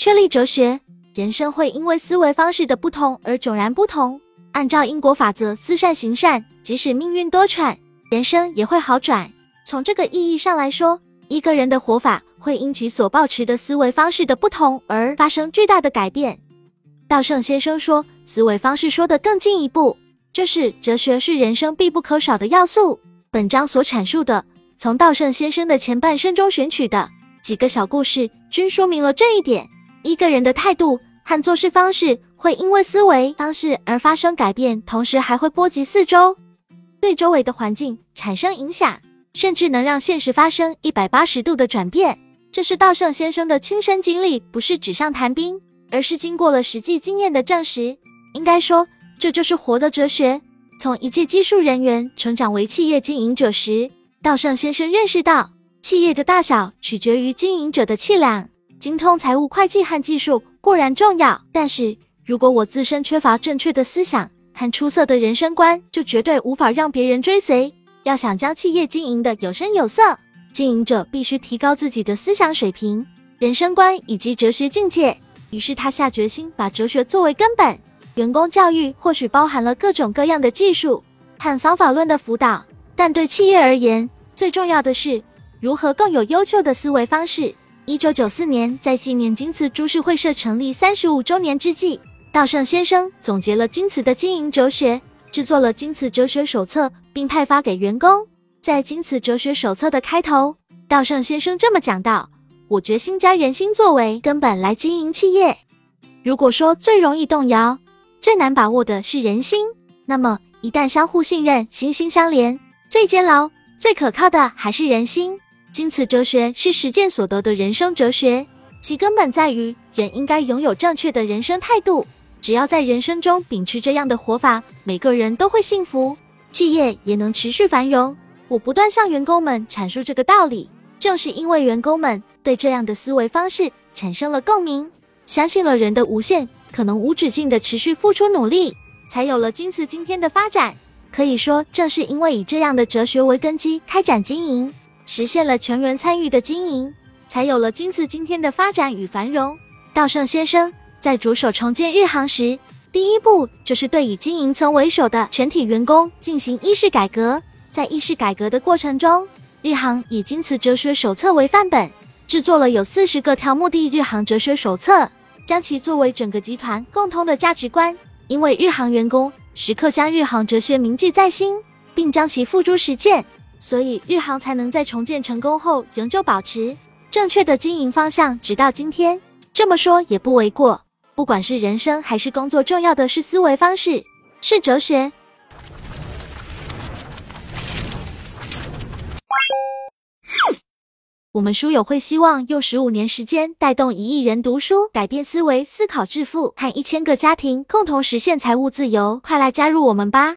确立哲学，人生会因为思维方式的不同而迥然不同。按照因果法则，思善行善，即使命运多舛，人生也会好转。从这个意义上来说，一个人的活法会因其所抱持的思维方式的不同而发生巨大的改变。道圣先生说，思维方式说得更进一步，就是哲学是人生必不可少的要素。本章所阐述的，从道圣先生的前半生中选取的几个小故事，均说明了这一点。一个人的态度和做事方式会因为思维方式而发生改变，同时还会波及四周，对周围的环境产生影响。甚至能让现实发生一百八十度的转变，这是稻盛先生的亲身经历，不是纸上谈兵，而是经过了实际经验的证实。应该说，这就是活的哲学。从一介技术人员成长为企业经营者时，稻盛先生认识到，企业的大小取决于经营者的气量。精通财务会计和技术固然重要，但是如果我自身缺乏正确的思想和出色的人生观，就绝对无法让别人追随。要想将企业经营的有声有色，经营者必须提高自己的思想水平、人生观以及哲学境界。于是他下决心把哲学作为根本。员工教育或许包含了各种各样的技术和方法论的辅导，但对企业而言，最重要的是如何更有优秀的思维方式。一九九四年，在纪念京瓷株式会社成立三十五周年之际，稻盛先生总结了京瓷的经营哲学。制作了《京瓷哲学手册》，并派发给员工。在《京瓷哲学手册》的开头，稻盛先生这么讲道：“我决心将人心作为根本来经营企业。如果说最容易动摇、最难把握的是人心，那么一旦相互信任、心心相连，最坚牢、最可靠的还是人心。京瓷哲学是实践所得的人生哲学，其根本在于人应该拥有正确的人生态度。”只要在人生中秉持这样的活法，每个人都会幸福，企业也能持续繁荣。我不断向员工们阐述这个道理，正是因为员工们对这样的思维方式产生了共鸣，相信了人的无限可能，无止境的持续付出努力，才有了京瓷今天的发展。可以说，正是因为以这样的哲学为根基开展经营，实现了全员参与的经营，才有了金瓷今天的发展与繁荣。稻盛先生。在着手重建日航时，第一步就是对以经营层为首的全体员工进行意识改革。在意识改革的过程中，日航以金瓷哲学手册为范本，制作了有四十个条目的日航哲学手册，将其作为整个集团共通的价值观。因为日航员工时刻将日航哲学铭记在心，并将其付诸实践，所以日航才能在重建成功后仍旧保持正确的经营方向，直到今天。这么说也不为过。不管是人生还是工作，重要的是思维方式，是哲学。我们书友会希望用十五年时间，带动一亿人读书，改变思维，思考致富，和一千个家庭共同实现财务自由。快来加入我们吧！